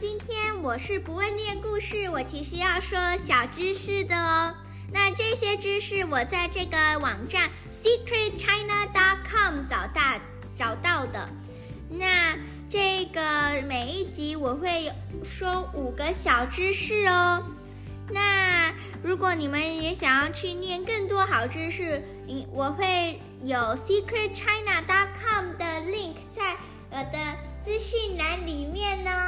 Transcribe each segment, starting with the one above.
今天我是不会念故事，我其实要说小知识的哦。那这些知识我在这个网站 secretchina.com 找到找到的。那这个每一集我会说五个小知识哦。那如果你们也想要去念更多好知识，嗯，我会有 secretchina.com 的 link 在我的资讯栏里面呢。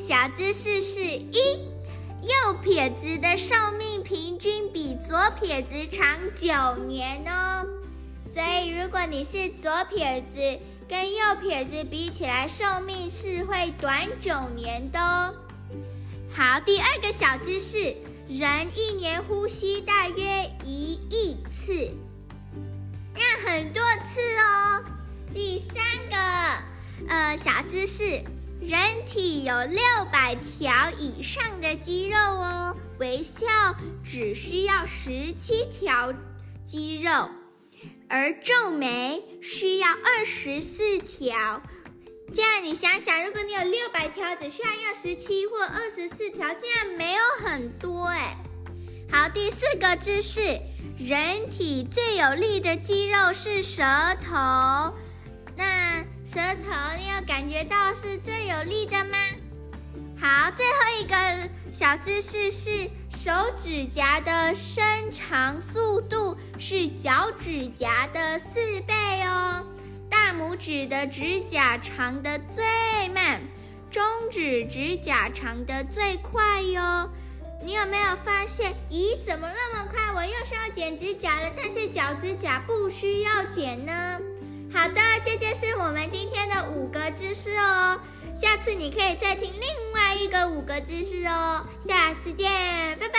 小知识是一，右撇子的寿命平均比左撇子长九年哦。所以如果你是左撇子，跟右撇子比起来，寿命是会短九年的哦。好，第二个小知识，人一年呼吸大约一亿次。那很多次哦。第三个，呃，小知识，人体有六百条以上的肌肉哦，微笑只需要十七条肌肉，而皱眉需要二十四条。这样你想想，如果你有六百条，只需要用十七或二十四条，这样没有很多哎。好，第四个姿势。人体最有力的肌肉是舌头，舌头你有感觉到是最有力的吗？好，最后一个小知识是手指甲的伸长速度是脚趾甲的四倍哦，大拇指的指甲长得最慢，中指指甲长得最快哟。你有没有发现？咦，怎么那么快？我又是要剪指甲了，但是脚指甲不需要剪呢。好的，这就是我们今天的五个知识哦。下次你可以再听另外一个五个知识哦。下次见，拜拜。